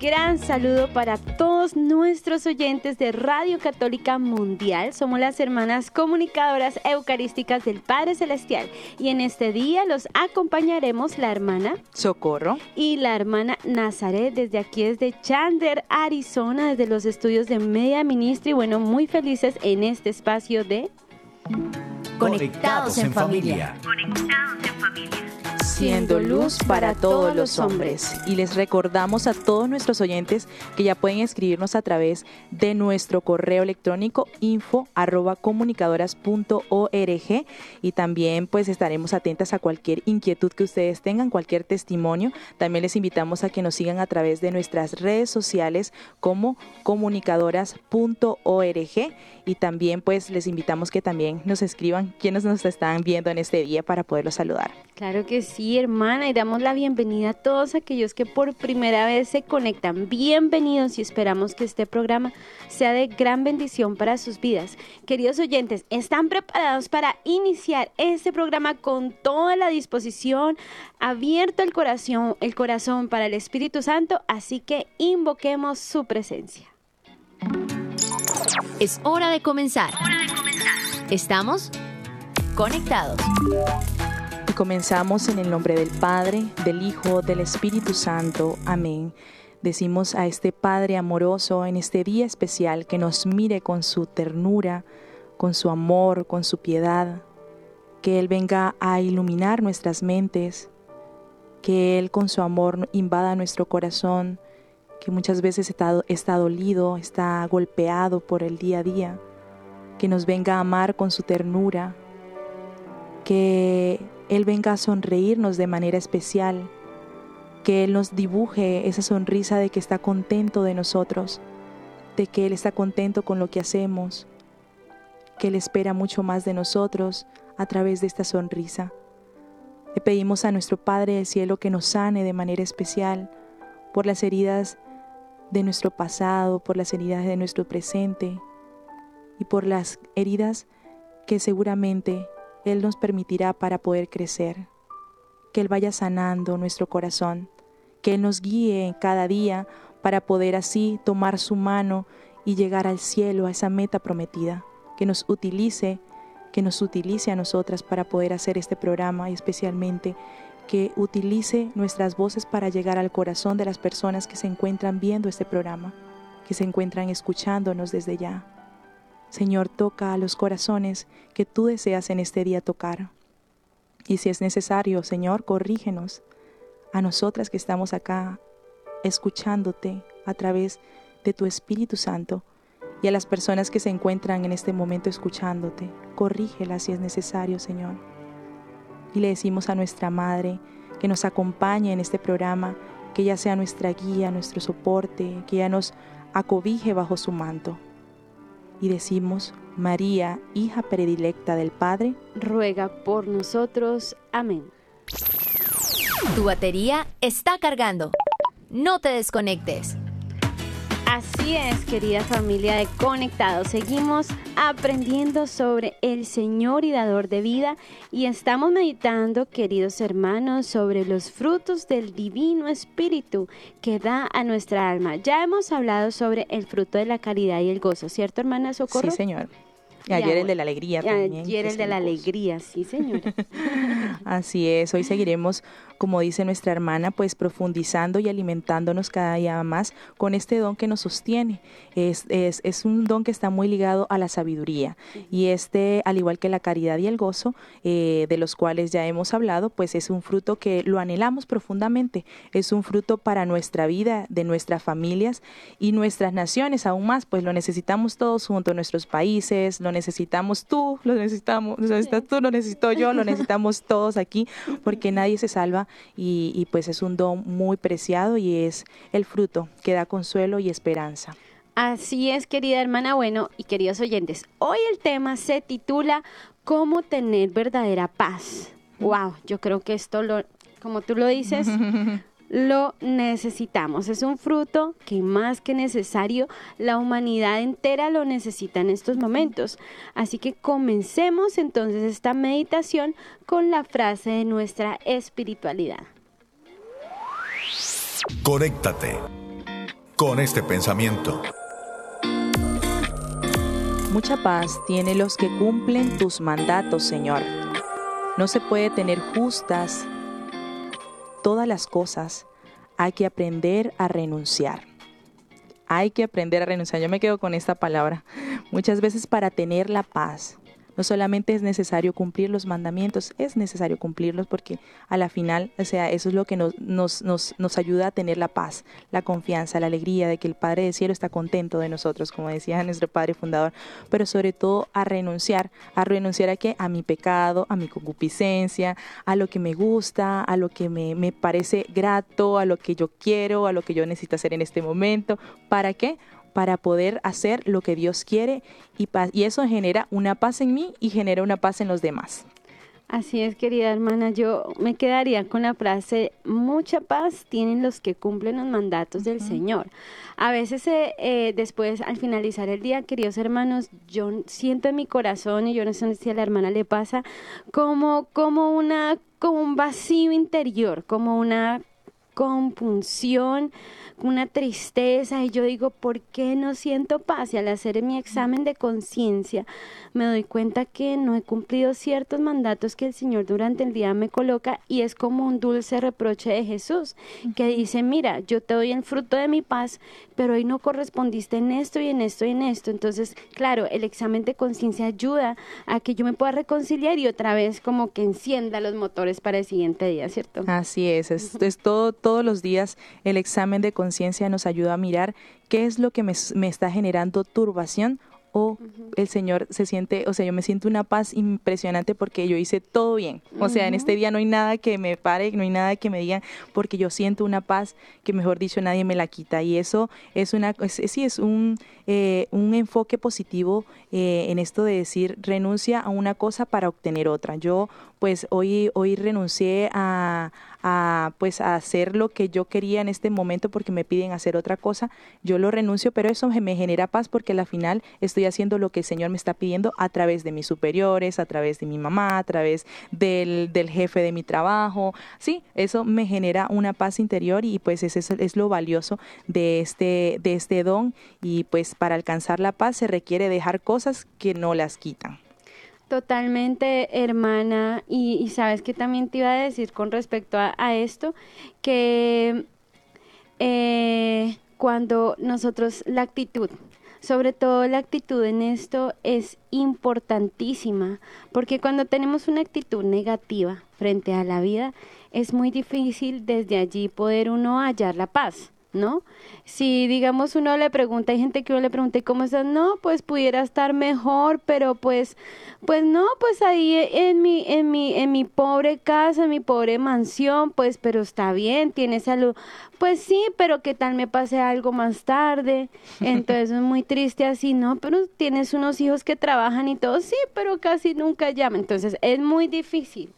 Gran saludo para todos nuestros oyentes de Radio Católica Mundial. Somos las hermanas comunicadoras eucarísticas del Padre Celestial y en este día los acompañaremos la hermana Socorro y la hermana Nazaret desde aquí desde Chandler, Arizona, desde los estudios de Media Ministry. Bueno, muy felices en este espacio de Conectados en familia. Siendo luz para todos los hombres. Y les recordamos a todos nuestros oyentes que ya pueden escribirnos a través de nuestro correo electrónico info arroba comunicadoras.org y también pues estaremos atentas a cualquier inquietud que ustedes tengan, cualquier testimonio. También les invitamos a que nos sigan a través de nuestras redes sociales como comunicadoras.org y también pues les invitamos que también nos escriban quienes nos están viendo en este día para poderlos saludar. Claro que sí, hermana, y damos la bienvenida a todos aquellos que por primera vez se conectan. Bienvenidos y esperamos que este programa sea de gran bendición para sus vidas. Queridos oyentes, ¿están preparados para iniciar este programa con toda la disposición, abierto el corazón, el corazón para el Espíritu Santo? Así que invoquemos su presencia. Es hora de comenzar. Estamos conectados. Comenzamos en el nombre del Padre, del Hijo, del Espíritu Santo. Amén. Decimos a este Padre amoroso en este día especial que nos mire con su ternura, con su amor, con su piedad, que Él venga a iluminar nuestras mentes, que Él con su amor invada nuestro corazón, que muchas veces está, está dolido, está golpeado por el día a día, que nos venga a amar con su ternura, que Él venga a sonreírnos de manera especial, que Él nos dibuje esa sonrisa de que está contento de nosotros, de que Él está contento con lo que hacemos, que Él espera mucho más de nosotros a través de esta sonrisa. Le pedimos a nuestro Padre del Cielo que nos sane de manera especial por las heridas de nuestro pasado, por las heridas de nuestro presente y por las heridas que seguramente Él nos permitirá para poder crecer. Que Él vaya sanando nuestro corazón, que Él nos guíe cada día para poder así tomar su mano y llegar al cielo, a esa meta prometida. Que nos utilice, que nos utilice a nosotras para poder hacer este programa y especialmente que utilice nuestras voces para llegar al corazón de las personas que se encuentran viendo este programa, que se encuentran escuchándonos desde ya. Señor, toca a los corazones que tú deseas en este día tocar. Y si es necesario, Señor, corrígenos a nosotras que estamos acá escuchándote a través de tu Espíritu Santo y a las personas que se encuentran en este momento escuchándote. Corrígelas si es necesario, Señor y le decimos a nuestra Madre que nos acompañe en este programa, que ella sea nuestra guía, nuestro soporte, que ella nos acobije bajo su manto. Y decimos, María, hija predilecta del Padre, ruega por nosotros. Amén. Tu batería está cargando. No te desconectes. Así es, querida familia de Conectados. Seguimos aprendiendo sobre el Señor y dador de vida y estamos meditando, queridos hermanos, sobre los frutos del Divino Espíritu que da a nuestra alma. Ya hemos hablado sobre el fruto de la caridad y el gozo, ¿cierto, hermana Socorro? Sí, Señor. Y ayer el de la alegría también. Ayer el de la alegría, sí, señor. Así es, hoy seguiremos, como dice nuestra hermana, pues profundizando y alimentándonos cada día más con este don que nos sostiene. Es, es, es un don que está muy ligado a la sabiduría. Y este, al igual que la caridad y el gozo, eh, de los cuales ya hemos hablado, pues es un fruto que lo anhelamos profundamente. Es un fruto para nuestra vida, de nuestras familias y nuestras naciones, aún más, pues lo necesitamos todos junto a nuestros países, lo necesitamos tú, lo necesitamos, lo necesitas tú, lo necesito yo, lo necesitamos todos aquí, porque nadie se salva y, y pues es un don muy preciado y es el fruto que da consuelo y esperanza. Así es, querida hermana, bueno, y queridos oyentes, hoy el tema se titula ¿Cómo tener verdadera paz? Wow, yo creo que esto lo como tú lo dices, lo necesitamos. Es un fruto que más que necesario, la humanidad entera lo necesita en estos momentos. Así que comencemos entonces esta meditación con la frase de nuestra espiritualidad. Conéctate con este pensamiento. Mucha paz tiene los que cumplen tus mandatos, Señor. No se puede tener justas todas las cosas. Hay que aprender a renunciar. Hay que aprender a renunciar. Yo me quedo con esta palabra. Muchas veces para tener la paz, no solamente es necesario cumplir los mandamientos, es necesario cumplirlos porque a la final, o sea, eso es lo que nos, nos, nos, nos ayuda a tener la paz, la confianza, la alegría de que el Padre del Cielo está contento de nosotros, como decía nuestro Padre Fundador, pero sobre todo a renunciar, a renunciar a qué? A mi pecado, a mi concupiscencia, a lo que me gusta, a lo que me, me parece grato, a lo que yo quiero, a lo que yo necesito hacer en este momento. ¿Para qué? Para poder hacer lo que Dios quiere y, y eso genera una paz en mí y genera una paz en los demás. Así es, querida hermana, yo me quedaría con la frase, mucha paz tienen los que cumplen los mandatos del Señor. A veces eh, eh, después, al finalizar el día, queridos hermanos, yo siento en mi corazón, y yo no sé si a la hermana le pasa, como, como, una, como un vacío interior, como una compunción, una tristeza y yo digo, ¿por qué no siento paz? Y al hacer mi examen de conciencia me doy cuenta que no he cumplido ciertos mandatos que el Señor durante el día me coloca y es como un dulce reproche de Jesús que dice, mira, yo te doy el fruto de mi paz, pero hoy no correspondiste en esto y en esto y en esto. Entonces, claro, el examen de conciencia ayuda a que yo me pueda reconciliar y otra vez como que encienda los motores para el siguiente día, ¿cierto? Así es, es, es todo, todos los días el examen de conciencia nos ayuda a mirar qué es lo que me, me está generando turbación o el Señor se siente, o sea, yo me siento una paz impresionante porque yo hice todo bien. O sea, en este día no hay nada que me pare, no hay nada que me diga, porque yo siento una paz que, mejor dicho, nadie me la quita. Y eso es una, sí, es un, eh, un enfoque positivo eh, en esto de decir renuncia a una cosa para obtener otra. Yo, pues, hoy, hoy renuncié a, a pues a hacer lo que yo quería en este momento porque me piden hacer otra cosa, yo lo renuncio, pero eso me genera paz porque al final estoy haciendo lo que el Señor me está pidiendo a través de mis superiores, a través de mi mamá, a través del, del jefe de mi trabajo. Sí, eso me genera una paz interior y pues es, es lo valioso de este, de este don y pues para alcanzar la paz se requiere dejar cosas que no las quitan. Totalmente, hermana. Y, sabes que también te iba a decir con respecto a, esto, que eh, cuando nosotros la actitud, sobre todo la actitud en esto es importantísima, porque cuando tenemos una actitud negativa frente a la vida, es muy difícil desde allí poder uno hallar la paz. ¿No? Si digamos uno le pregunta, hay gente que uno le pregunta, ¿cómo estás? No, pues pudiera estar mejor, pero pues, pues no, pues ahí en mi, en mi, en mi pobre casa, en mi pobre mansión, pues, pero está bien, tiene salud. Pues sí, pero ¿qué tal me pase algo más tarde? Entonces es muy triste así, ¿no? Pero tienes unos hijos que trabajan y todo, sí, pero casi nunca llaman. Entonces es muy difícil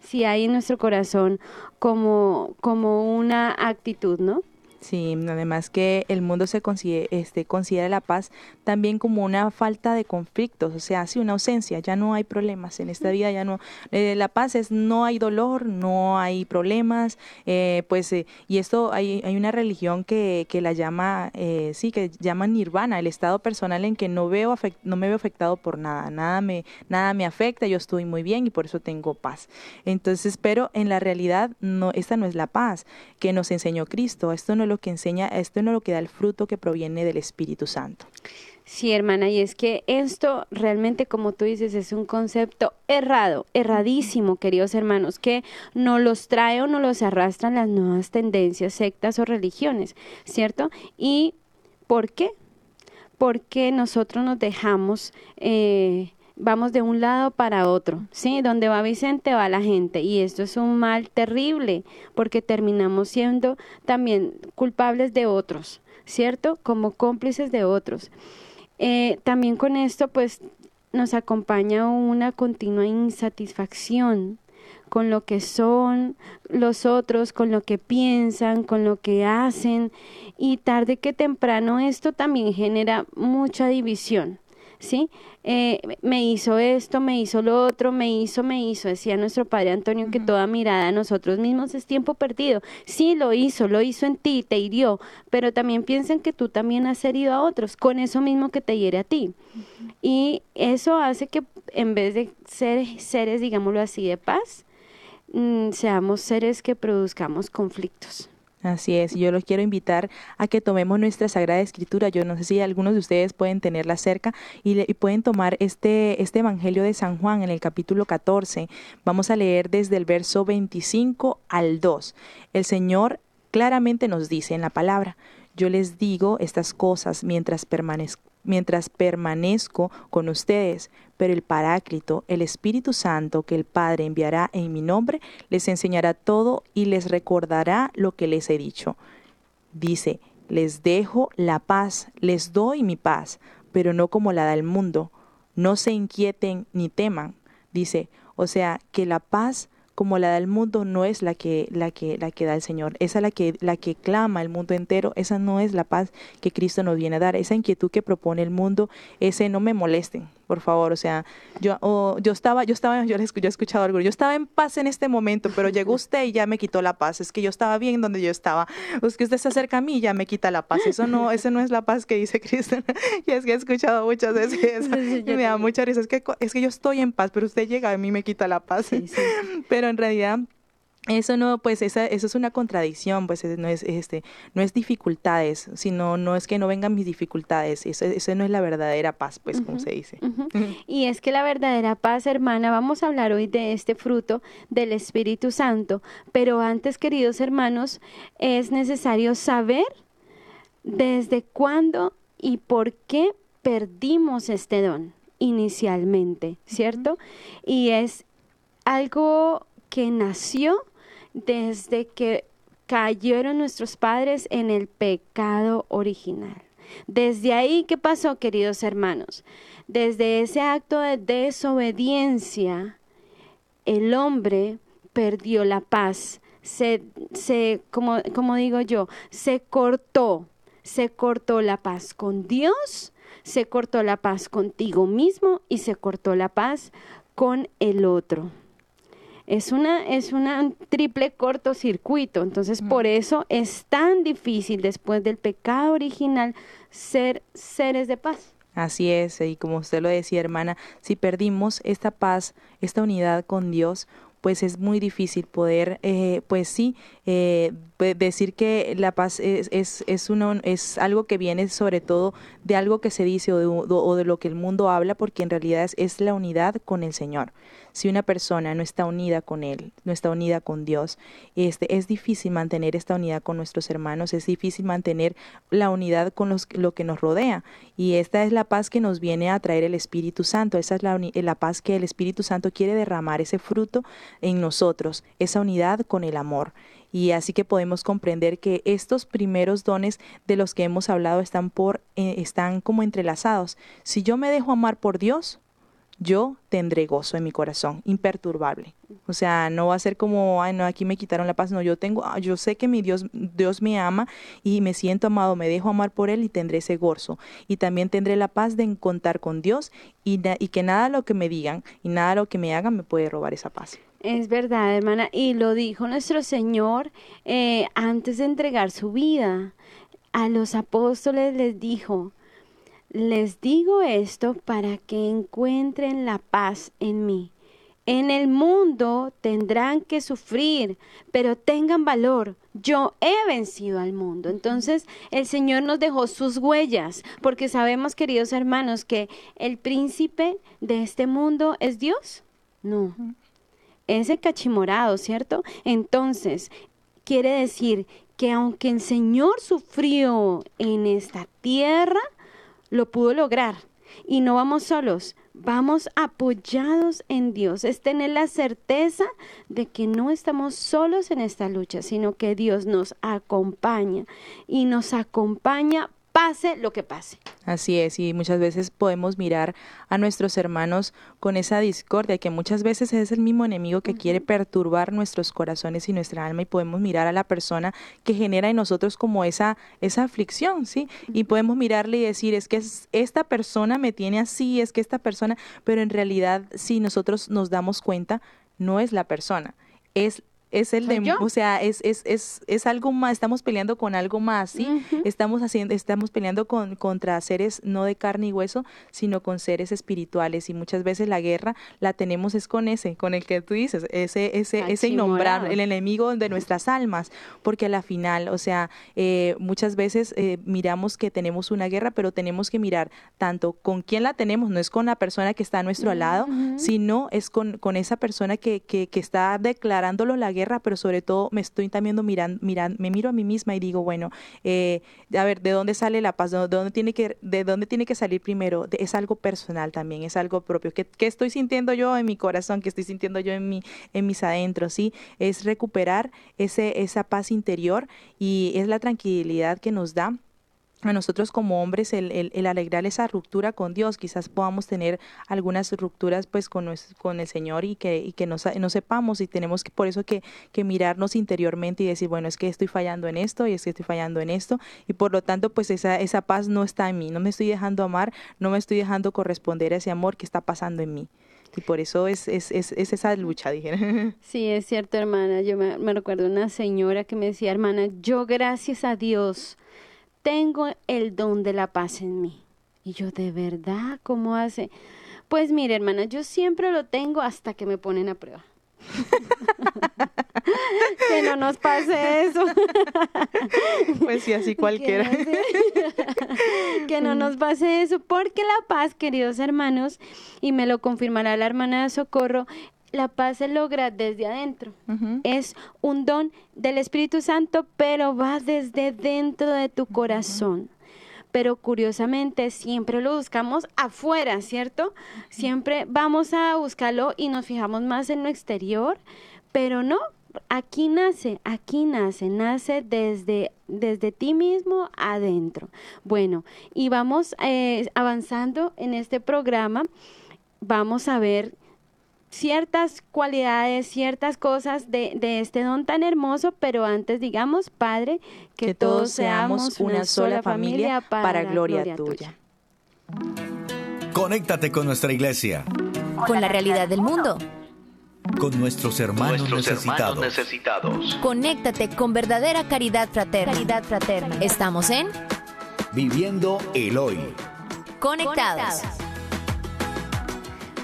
si hay en nuestro corazón como, como una actitud, ¿no? Sí, además que el mundo se considera, este, considera la paz también como una falta de conflictos, o sea, sí, una ausencia, ya no hay problemas en esta vida, ya no, eh, la paz es no hay dolor, no hay problemas, eh, pues, eh, y esto hay, hay una religión que, que la llama, sí, que llama nirvana, el estado personal en que no veo no me veo afectado por nada, nada me, nada me afecta, yo estoy muy bien y por eso tengo paz. Entonces, pero en la realidad no, esta no es la paz que nos enseñó Cristo, esto no lo que enseña, esto no lo que da el fruto que proviene del Espíritu Santo. Sí, hermana, y es que esto realmente, como tú dices, es un concepto errado, erradísimo, queridos hermanos, que no los trae o no los arrastran las nuevas tendencias, sectas o religiones, ¿cierto? ¿Y por qué? Porque nosotros nos dejamos eh, vamos de un lado para otro, ¿sí? Donde va Vicente va la gente y esto es un mal terrible porque terminamos siendo también culpables de otros, ¿cierto? Como cómplices de otros. Eh, también con esto pues nos acompaña una continua insatisfacción con lo que son los otros, con lo que piensan, con lo que hacen. Y tarde que temprano esto también genera mucha división. ¿Sí? Eh, me hizo esto, me hizo lo otro, me hizo, me hizo. Decía nuestro padre Antonio que toda mirada a nosotros mismos es tiempo perdido. Sí, lo hizo, lo hizo en ti, te hirió, pero también piensen que tú también has herido a otros con eso mismo que te hiere a ti. Y eso hace que en vez de ser seres, digámoslo así, de paz, mm, seamos seres que produzcamos conflictos. Así es, yo los quiero invitar a que tomemos nuestra Sagrada Escritura. Yo no sé si algunos de ustedes pueden tenerla cerca y, pueden tomar este, este Evangelio de San Juan en el capítulo 14. Vamos a leer desde el verso 25 al 2. El Señor claramente nos dice en la palabra, yo les digo estas cosas mientras permanezco mientras permanezco con ustedes, pero el Paráclito, el Espíritu Santo que el Padre enviará en mi nombre, les enseñará todo y les recordará lo que les he dicho. Dice, les dejo la paz, les doy mi paz, pero no como la da el mundo. No se inquieten ni teman. Dice, o sea, que la paz como la del mundo no es la que, la que, la que da el Señor. Esa es la que, la que clama el mundo entero. Esa no es la paz que Cristo nos viene a dar. Esa inquietud que propone el mundo, ese no me molesten por favor, o sea, yo, yo estaba, yo estaba, yo, he escuchado algo, yo estaba en paz en este momento, pero llegó usted y ya me quitó la paz, es que yo estaba bien donde yo estaba, es que usted se acerca a mí y ya me quita la paz, eso no, eso no es la paz que dice Cristo, y es que he escuchado muchas veces y me da mucha risa, es que, es que yo estoy en paz, pero usted llega a mí y me quita la paz, pero en realidad eso no, pues esa, eso es una contradicción, pues no es, este, no es dificultades, sino no es que no vengan mis dificultades, eso, eso no es la verdadera paz, pues como se dice. Y es que la verdadera paz, hermana, vamos a hablar hoy de este fruto del Espíritu Santo, pero antes, queridos hermanos, es necesario saber desde cuándo y por qué perdimos este don inicialmente, ¿cierto? Y es algo que nació desde que cayeron nuestros padres en el pecado original. Desde ahí, ¿qué pasó, queridos hermanos? Desde ese acto de desobediencia, el hombre perdió la paz, se, se como, como digo yo, se cortó, se cortó la paz con Dios, se cortó la paz contigo mismo y se cortó la paz con el otro es una es un triple cortocircuito. Entonces, por eso es tan difícil después del pecado original ser seres de paz. Así es, y como usted lo decía, hermana, si perdimos esta paz, esta unidad con Dios, pues es muy difícil poder, eh, pues sí, eh, decir que la paz es, es, es, uno, es algo que viene sobre todo de algo que se dice o de, o de lo que el mundo habla, porque en realidad es, es la unidad con el Señor si una persona no está unida con Él, no está unida con Dios, este, es difícil mantener esta unidad con nuestros hermanos, es difícil mantener la unidad con los, lo que nos rodea. Y esta es la paz que nos viene a traer el Espíritu Santo, esa es la, la paz que el Espíritu Santo quiere derramar, ese fruto en nosotros, esa unidad con el amor. Y así que podemos comprender que estos primeros dones de los que hemos hablado están por eh, están como entrelazados. Si yo me dejo amar por Dios, yo tendré gozo en mi corazón, imperturbable. O sea, no va a ser como, ay, no, aquí me quitaron la paz. No, yo tengo, ah, yo sé que mi Dios, Dios me ama y me siento amado, me dejo amar por Él y tendré ese gozo. Y también tendré la paz de contar con Dios y, que nada lo que me digan y nada lo que me hagan me puede robar esa paz. Es verdad, hermana. Y lo dijo nuestro Señor eh, antes de entregar su vida. A los apóstoles les dijo, les digo esto para que encuentren la paz en mí. En el mundo tendrán que sufrir, pero tengan valor. Yo he vencido al mundo. Entonces el Señor nos dejó sus huellas, porque sabemos, queridos hermanos, que el príncipe de este mundo es Dios. No, es el cachimorado, ¿cierto? Entonces, quiere decir que aunque el Señor sufrió en esta tierra, lo pudo lograr. Y no vamos solos, vamos apoyados en Dios. Es tener la certeza de que no estamos solos en esta lucha, sino que Dios nos acompaña y nos acompaña pase lo que pase. Así es, y muchas veces podemos mirar a nuestros hermanos con esa discordia, que muchas veces es el mismo enemigo que quiere perturbar nuestros corazones y nuestra alma, y podemos mirar a la persona que genera en nosotros como esa, esa aflicción, ¿sí? Y podemos mirarle y decir, es que esta persona me tiene así, es que esta persona, pero en realidad, si nosotros nos damos cuenta, no es la persona, es es el de, o sea, es, es, es, es, algo más, estamos peleando con algo más, ¿sí? Estamos haciendo, estamos peleando con, contra seres no de carne y hueso, sino con seres espirituales y muchas veces la guerra la tenemos es con ese, con el que tú dices, ese, ese, ese innombrable, el enemigo de nuestras almas, porque a la final, o sea, eh, muchas veces eh, miramos que tenemos una guerra, pero tenemos que mirar tanto con quién la tenemos, no es con la persona que está a nuestro lado, sino es con, con esa persona que, que, que está declarándolo la guerra pero sobre todo me estoy también mirando, mirando me miro a mí misma y digo, bueno, eh, a ver, ¿de dónde sale la paz? ¿De dónde tiene que, de dónde tiene que salir primero? es algo personal también, es algo propio. ¿Qué, ¿Qué, estoy sintiendo yo en mi corazón? ¿Qué estoy sintiendo yo en, mi, en mis adentros? ¿sí? Es recuperar ese, esa paz interior y es la tranquilidad que nos da a nosotros como hombres el, el, alegrar esa ruptura con Dios. Quizás podamos tener algunas rupturas pues con, con el Señor y que, y que no, no, sepamos y tenemos que por eso que, que, mirarnos interiormente y decir, bueno, es que estoy fallando en esto y es que estoy fallando en esto y por lo tanto pues esa, esa paz no está en mí, no me estoy dejando amar, no me estoy dejando corresponder a ese amor que está pasando en mí. Y por eso es, es, es, es esa lucha, dije. Sí, es cierto, hermana. Yo me recuerdo una señora que me decía, hermana, yo gracias a Dios tengo el don de la paz en mí. Y yo, ¿de verdad? ¿Cómo hace? Pues mire, hermana, yo siempre lo tengo hasta que me ponen a prueba. que no nos pase eso. pues sí, así cualquiera. que no nos pase eso, porque la paz, queridos hermanos, y me lo confirmará la hermana de Socorro, la paz se logra desde adentro. Es un don del Espíritu Santo, pero va desde dentro de tu corazón. Pero curiosamente siempre lo buscamos afuera, ¿cierto? Siempre vamos a buscarlo y nos fijamos más en lo exterior, pero no, aquí nace, aquí nace, nace desde, desde ti mismo adentro. Bueno, y vamos eh, avanzando en este programa. Vamos a ver ciertas cualidades, ciertas cosas de, de, este don tan hermoso, pero antes digamos, Padre, que, todos seamos una sola familia para, gloria, tuya. Conéctate con nuestra iglesia. Con la realidad del mundo. Con nuestros hermanos, necesitados. necesitados. Conéctate con verdadera caridad fraterna. Caridad fraterna. Estamos en Viviendo el Hoy. Conectados.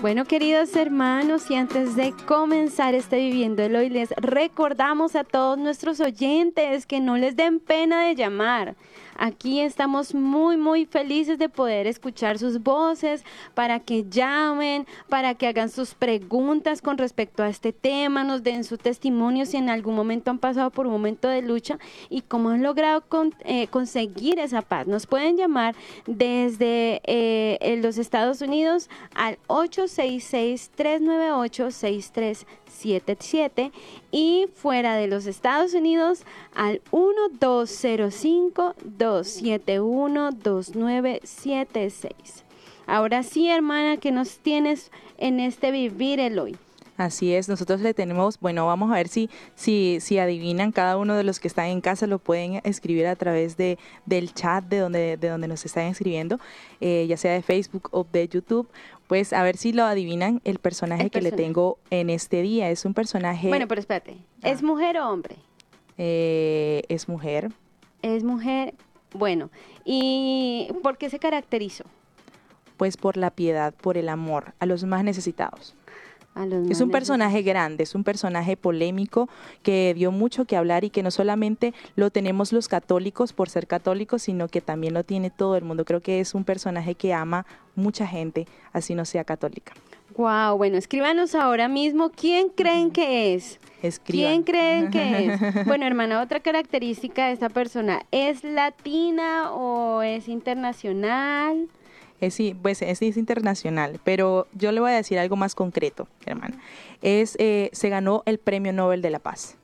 Bueno, queridos hermanos, y antes de comenzar este Viviendo el Hoy, les recordamos a todos nuestros oyentes que no les den pena de llamar. Aquí estamos muy, muy felices de poder escuchar sus voces para que llamen, para que hagan sus preguntas con respecto a este tema, nos den su testimonio si en algún momento han pasado por un momento de lucha y cómo han logrado eh, conseguir esa paz. Nos pueden llamar desde eh, los Estados Unidos al 866-398-63 77 y fuera de los Estados Unidos al 1205-271-2976. Ahora sí, hermana, que nos tienes en este vivir el hoy. Así es, nosotros le tenemos, bueno, vamos a ver si, si, si adivinan, cada uno de los que están en casa lo pueden escribir a través de, del chat de donde, de donde nos están escribiendo, eh, ya sea de Facebook o de YouTube. Pues a ver si lo adivinan el personaje que le tengo en este día. Es un personaje... Bueno, pero espérate, ¿es ah. mujer o hombre? Eh, es mujer. Es mujer, bueno, ¿y por qué se caracterizó? Pues por la piedad, por el amor a los más necesitados. Es un personaje grande, es un personaje polémico que dio mucho que hablar y que no solamente lo tenemos los católicos por ser católicos, sino que también lo tiene todo el mundo. Creo que es un personaje que ama mucha gente, así no sea católica. Wow, bueno, escríbanos ahora mismo quién creen que es. ¿Quién creen que es? Bueno, hermana, otra característica de esta persona, ¿es latina o es internacional? Es, pues, es, es, internacional, pero yo le voy a decir algo más concreto, hermana. Es, eh, se ganó el Premio Nobel de la Paz.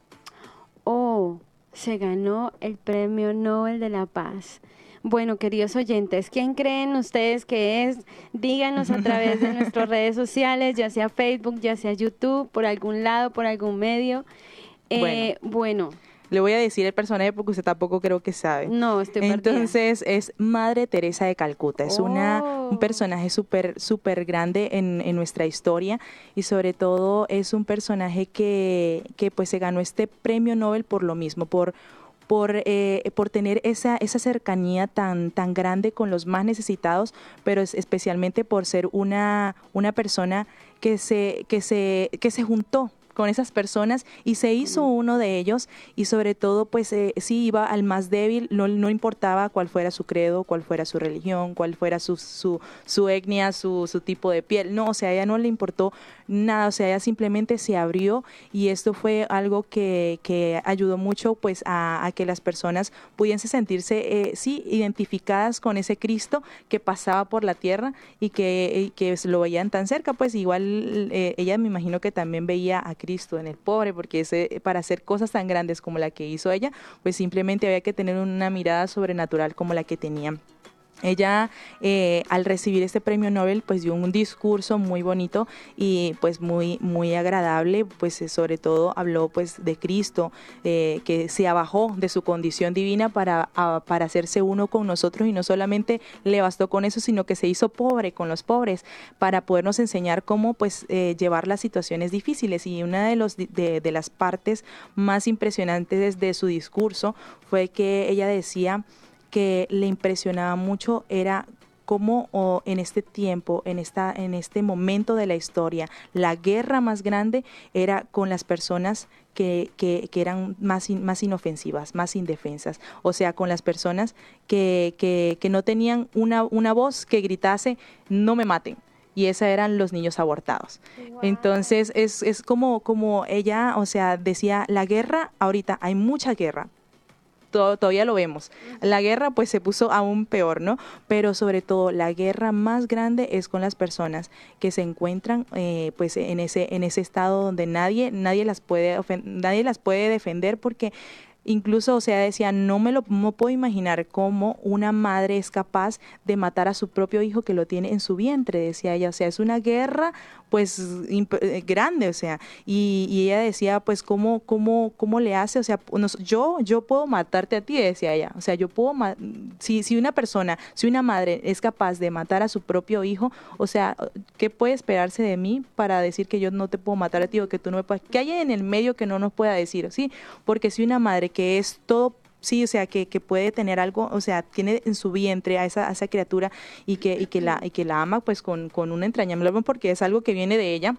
Oh, se ganó el Premio Nobel de la Paz. Bueno, queridos oyentes, ¿quién creen ustedes que es? Díganos a través de nuestras redes sociales, ya sea Facebook, ya sea YouTube, por algún lado, por algún medio. Eh, bueno. Le voy a decir el personaje porque usted tampoco creo que sabe. No, estoy perdida. Entonces es Madre Teresa de Calcuta. Es una, un Oh. personaje súper, súper grande en, en nuestra historia y sobre todo es un personaje que, que pues se ganó este premio Nobel por lo mismo, por por, eh, por tener esa, esa cercanía tan, tan grande con los más necesitados, pero es especialmente por ser una, una persona que se, que, se, que se juntó con esas personas y se hizo uno de ellos y sobre todo pues eh, sí iba al más débil, no, no importaba cuál fuera su credo, cuál fuera su religión, cuál fuera su, su, su etnia, su, su tipo de piel, no, o sea, a ella no le importó nada, o sea, ella simplemente se abrió y esto fue algo que, que ayudó mucho pues a, a que las personas pudiesen sentirse, eh, sí, identificadas con ese Cristo que pasaba por la tierra y que, y que lo veían tan cerca, pues igual eh, ella me imagino que también veía a Cristo en el pobre, porque ese, para hacer cosas tan grandes como la que hizo ella, pues simplemente había que tener una mirada sobrenatural como la que tenía. Ella eh, al recibir este premio Nobel pues dio un discurso muy bonito y pues muy muy agradable pues eh, sobre todo habló pues de Cristo eh, que se abajó de su condición divina para, para hacerse uno con nosotros. Y no solamente le bastó con eso sino que se hizo pobre con los pobres para podernos enseñar cómo pues eh, llevar las situaciones difíciles. Y una de los de las partes más impresionantes de su discurso fue que ella decía que le impresionaba mucho era cómo oh, en este tiempo, en, esta, en este momento de la historia, la guerra más grande era con las personas que, que, que eran más, in- más inofensivas, más indefensas, o sea, con las personas que, que, que no tenían una, una voz que gritase, no me maten. Y esos eran los niños abortados. Entonces, es, es como, como ella, o sea, decía, la guerra, ahorita hay mucha guerra, to- todavía lo vemos. La guerra pues se puso aún peor, ¿no? Pero sobre todo la guerra más grande es con las personas que se encuentran eh, pues en ese en ese estado donde nadie nadie las puede nadie las puede defender porque Incluso, o sea, decía, no me lo no puedo imaginar cómo una madre es capaz de matar a su propio hijo que lo tiene en su vientre, decía ella. O sea, es una guerra, pues, eh, grande, o sea. Y, y ella decía, pues, ¿cómo, cómo, cómo le hace? O sea, yo, yo puedo matarte a ti, decía ella. O sea, yo puedo, si, si una persona, si una madre es capaz de matar a su propio hijo, o sea, ¿qué puede esperarse de mí para decir que yo no te puedo matar a ti o que tú no me puedes? ¿Qué hay en el medio que no nos pueda decir? ¿Sí? Porque si una madre que es todo sí, o sea, que, que puede tener algo, o sea, tiene en su vientre a esa, a esa criatura y que, y que la, y que la ama pues con, con un entrañable porque es algo que viene de ella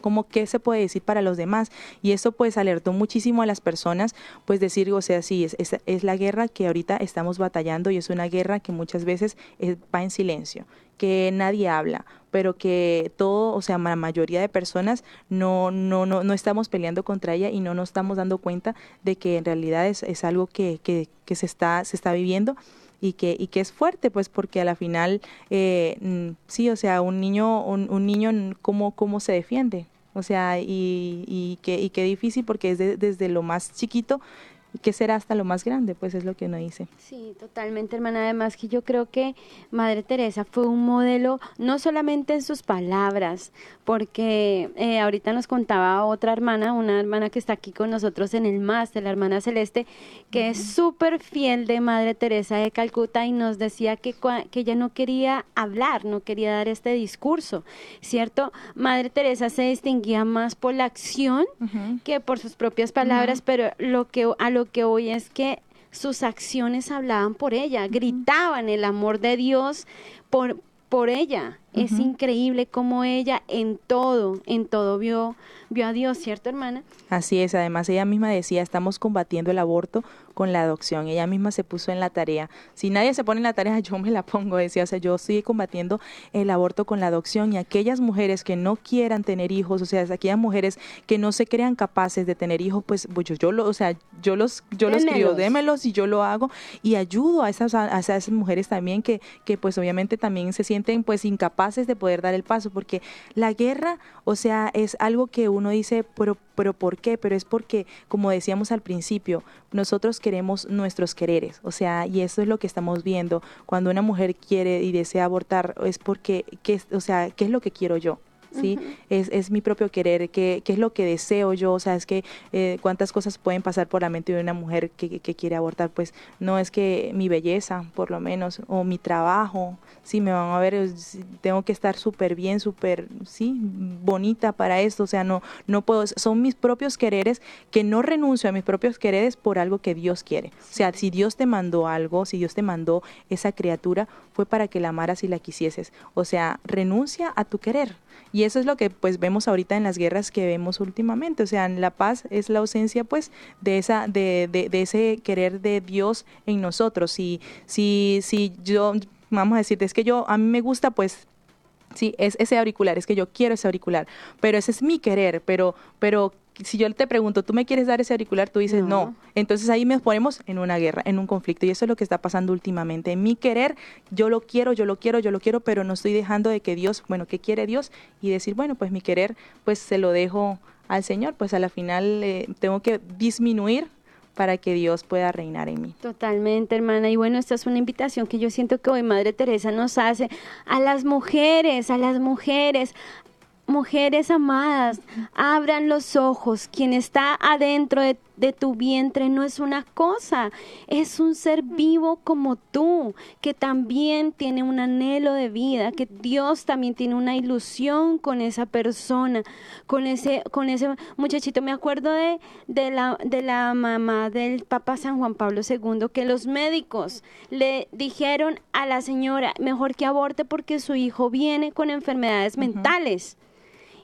como qué se puede decir para los demás. Y eso pues alertó muchísimo a las personas pues decir o sea sí es, es, es la guerra que ahorita estamos batallando y es una guerra que muchas veces es- va en silencio que nadie habla pero que todo o sea la mayoría de personas no no no no estamos peleando contra ella y no nos estamos dando cuenta de que en realidad es, es algo que, que, que se está se está viviendo y que, y que es fuerte, pues porque a la final, eh, sí, o sea, un niño, un, un niño, ¿cómo, ¿cómo se defiende? O sea, y, y, qué, y qué difícil porque es de- desde lo más chiquito, y qué será hasta lo más grande, pues es lo que uno dice. Sí, totalmente, hermana. Además que yo creo que Madre Teresa fue un modelo no solamente en sus palabras, porque eh, ahorita nos contaba otra hermana, una hermana que está aquí con nosotros en el máster, la hermana Celeste, que es súper fiel de Madre Teresa de Calcuta y nos decía que, que ella no quería hablar, no quería dar este discurso, ¿cierto? Madre Teresa se distinguía más por la acción que por sus propias palabras, pero lo que a lo que hoy es que sus acciones hablaban por ella, gritaban el amor de Dios por por ella. Es increíble cómo ella en todo, en todo vio vio a Dios, ¿cierto, hermana? Así es, además ella misma decía, estamos combatiendo el aborto con la adopción. Ella misma se puso en la tarea. Si nadie se pone en la tarea, yo me la pongo, decía, o sea, yo estoy combatiendo el aborto con la adopción y aquellas mujeres que no quieran tener hijos, o sea, aquellas mujeres que no se crean capaces de tener hijos, pues, pues yo, yo lo, o sea, yo los, yo los crío, Démelos. démelos y yo lo hago y ayudo a esas, a esas mujeres también que, que pues obviamente también se sienten pues incapaces capaces de poder dar el paso, porque la guerra, o sea, es algo que uno dice, pero, pero ¿por qué? Pero es porque, como decíamos al principio, nosotros queremos nuestros quereres, o sea, y eso es lo que estamos viendo. Cuando una mujer quiere y desea abortar, es porque, ¿qué, o sea, ¿qué es lo que quiero yo? ¿Sí? es, es, mi propio querer, ¿qué, qué es lo que deseo yo, o sea, es que eh, cuántas cosas pueden pasar por la mente de una mujer que, que, quiere abortar, pues no es que mi belleza, por lo menos, o mi trabajo, sí, me van a ver, tengo que estar súper bien, súper, sí, bonita para esto, o sea, no, no puedo, son mis propios quereres que no renuncio a mis propios quereres por algo que Dios quiere. O sea, si Dios te mandó algo, si Dios te mandó esa criatura, fue para que la amaras y la quisieses. O sea, renuncia a tu querer. Y eso es lo que pues vemos ahorita en las guerras que vemos últimamente. O sea, la paz es la ausencia pues de esa, de, de, de ese querer de Dios en nosotros. Si, si, si yo, vamos a decirte, es que yo, a mí me gusta pues Sí, es ese auricular, es que yo quiero ese auricular, pero ese es mi querer, pero, pero si yo te pregunto, ¿tú me quieres dar ese auricular? Tú dices no. Entonces ahí nos ponemos en una guerra, en un conflicto. Y eso es lo que está pasando últimamente. En mi querer, yo lo quiero, yo lo quiero, yo lo quiero, pero no estoy dejando de que Dios, bueno, ¿qué quiere Dios? Y decir, bueno, pues mi querer, pues se lo dejo al Señor. Pues a la final eh, tengo que disminuir para que Dios pueda reinar en mí. Totalmente, hermana. Y bueno, esta es una invitación que yo siento que hoy Madre Teresa nos hace a las mujeres, a las mujeres, Mujeres amadas, abran los ojos. Quien está adentro de, tu vientre no es una cosa, es un ser vivo como tú, que también tiene un anhelo de vida, que Dios también tiene una ilusión con esa persona, con ese, con ese muchachito. Me acuerdo de, de, la, de la mamá del Papa San Juan Pablo II, que los médicos le dijeron a la señora, mejor que aborte porque su hijo viene con enfermedades mentales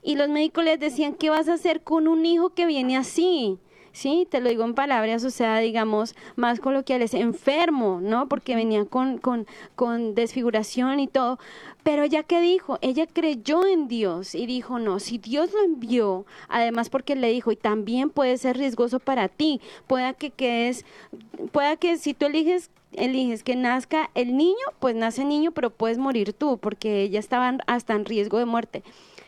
y los médicos les decían, ¿qué vas a hacer con un hijo que viene así? Sí, te lo digo en palabras, o sea, digamos, más coloquiales, enfermo, ¿no? Porque venía con, con, con desfiguración y todo. Pero ella que dijo, ella creyó en Dios y dijo, no, si Dios lo envió, además porque le dijo, y también puede ser riesgoso para ti, pueda que quedes, pueda que si tú eliges eliges que nazca el niño, pues nace niño, pero puedes morir tú, porque ella estaba hasta en riesgo de muerte.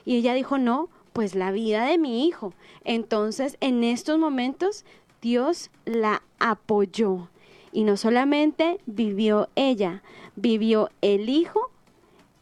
Y ella dijo, no, pues la vida de mi hijo. Entonces, en estos momentos, Dios la apoyó. Y no solamente vivió ella, vivió el hijo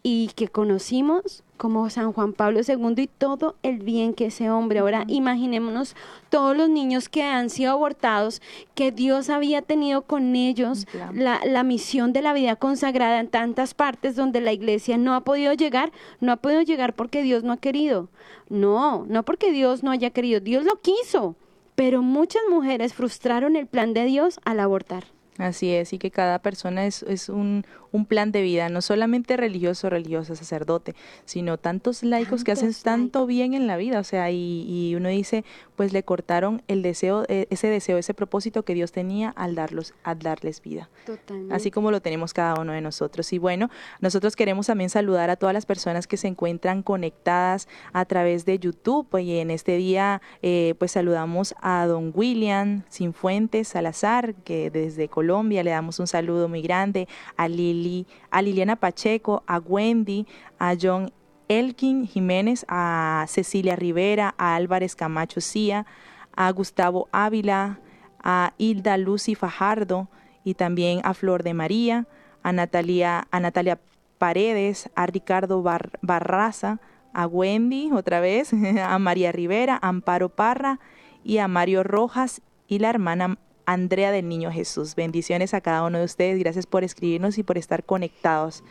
y que conocimos como San Juan Pablo II y todo el bien que ese hombre. Ahora imaginémonos todos los niños que han sido abortados, que Dios había tenido con ellos la, la, misión de la vida consagrada en tantas partes donde la iglesia no ha podido llegar, no ha podido llegar porque Dios no ha querido. No, no porque Dios no haya querido, Dios lo quiso. Pero muchas mujeres frustraron el plan de Dios al abortar. Así es, y que cada persona es, es un, un plan de vida, no solamente religioso, religioso, sacerdote, sino tantos laicos que hacen tanto bien en la vida, o sea, y, y, uno dice, pues le cortaron el deseo, eh, ese deseo, ese propósito que Dios tenía al darlos, al darles vida. Totalmente. Así como lo tenemos cada uno de nosotros. Y bueno, nosotros queremos también saludar a todas las personas que se encuentran conectadas a través de YouTube, y en este día, eh, pues saludamos a don William Sinfuentes Salazar, que desde Colombia le damos un saludo muy grande, a Lili a Liliana Pacheco, a Wendy, a John Elkin Jiménez, a Cecilia Rivera, a Álvarez Camacho Cía, a Gustavo Ávila, a Hilda Lucy Fajardo y también a Flor de María, a Natalia, a Natalia Paredes, a Ricardo Barraza, a Wendy otra vez, a María Rivera, a Amparo Parra y a Mario Rojas y la hermana Andrea del Niño Jesús. Bendiciones a cada uno de ustedes. Gracias por escribirnos y por estar conectados.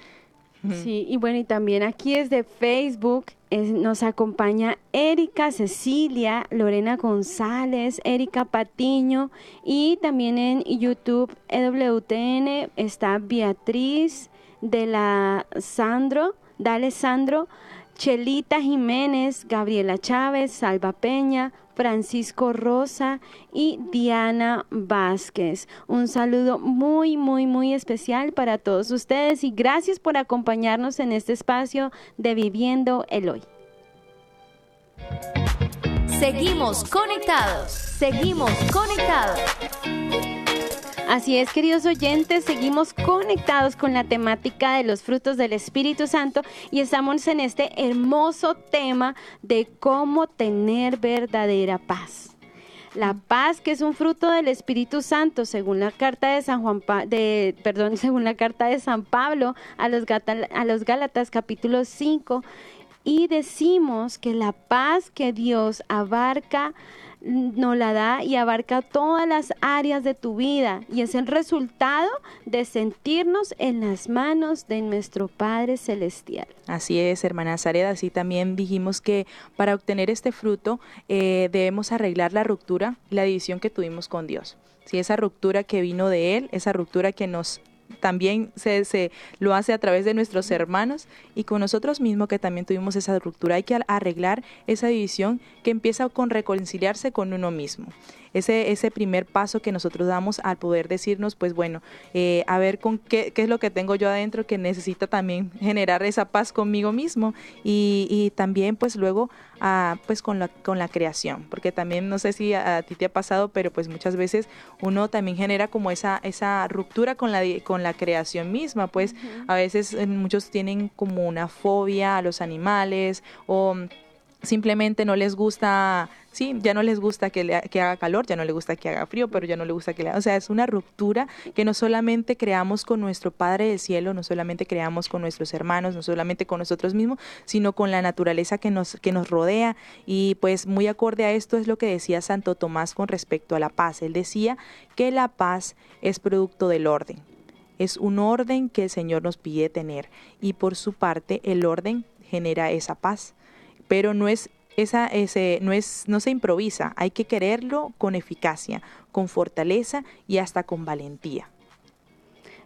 Sí, y bueno, y también aquí desde Facebook nos acompaña Erika Cecilia, Lorena González, Erika Patiño y también en YouTube EWTN está Beatriz de la Sandro, Dale Sandro, Chelita Jiménez, Gabriela Chávez, Salva Peña, Francisco Rosa y Diana Vázquez. Un saludo muy, muy, muy especial para todos ustedes y gracias por acompañarnos en este espacio de Viviendo el Hoy. Seguimos conectados, seguimos conectados. Así es, queridos oyentes, seguimos conectados con la temática de los frutos del Espíritu Santo y estamos en este hermoso tema de cómo tener verdadera paz. La paz que es un fruto del Espíritu Santo, según la carta de San Juan de perdón, según la carta de San Pablo a los, a los Gálatas capítulo 5 y decimos que la paz que Dios abarca nos la da y abarca todas las áreas de tu vida y es el resultado de sentirnos en las manos de nuestro Padre Celestial. Así es, hermana Zared, así también dijimos que para obtener este fruto eh, debemos arreglar la ruptura la división que tuvimos con Dios. Si esa ruptura que vino de Él, esa ruptura que nos también se, se, lo hace a través de nuestros hermanos y con nosotros mismos que también tuvimos esa ruptura. Hay que arreglar esa división que empieza con reconciliarse con uno mismo ese, ese primer paso que nosotros damos al poder decirnos, pues bueno, eh, a ver con qué, qué, es lo que tengo yo adentro que necesita también generar esa paz conmigo mismo y, y también pues luego a, pues con la, con la creación, porque también no sé si a, ti te ha pasado, pero pues muchas veces uno también genera como esa, esa ruptura con la, con la creación misma, pues a veces eh, muchos tienen como una fobia a los animales o simplemente no les gusta, sí, ya no les gusta que, le, que haga calor, ya no le gusta que haga frío, pero ya no le gusta que le... O sea, es una ruptura que no solamente creamos con nuestro Padre del Cielo, no solamente creamos con nuestros hermanos, no solamente con nosotros mismos, sino con la naturaleza que nos, que nos rodea. Y pues muy acorde a esto es lo que decía Santo Tomás con respecto a la paz. Él decía que la paz es producto del orden. Es un orden que el Señor nos pide tener y por su parte el orden genera esa paz pero no es esa ese no es no se improvisa, hay que quererlo con eficacia, con fortaleza y hasta con valentía.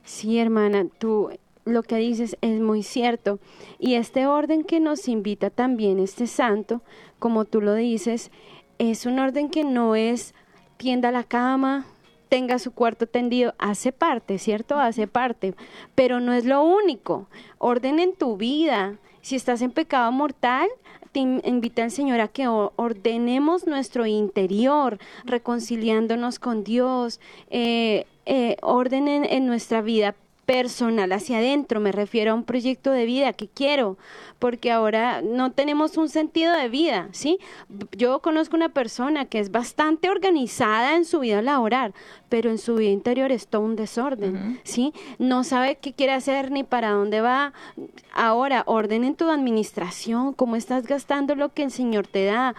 Sí, hermana, tú lo que dices es muy cierto. Y este orden que nos invita también este santo, como tú lo dices, es un orden que no es tienda la cama, tenga su cuarto tendido, hace parte, ¿cierto? Hace parte, pero no es lo único. Orden en tu vida. Si estás en pecado mortal, te invita el Señor a que ordenemos nuestro interior, reconciliándonos con Dios, eh, eh, orden en nuestra vida personal hacia adentro, me refiero a un proyecto de vida que quiero, porque ahora no tenemos un sentido de vida, ¿sí? Yo conozco una persona que es bastante organizada en su vida laboral, pero en su vida interior es todo un desorden, ¿sí? No sabe qué quiere hacer ni para dónde va. Ahora, orden en tu administración, cómo estás gastando lo que el Señor te da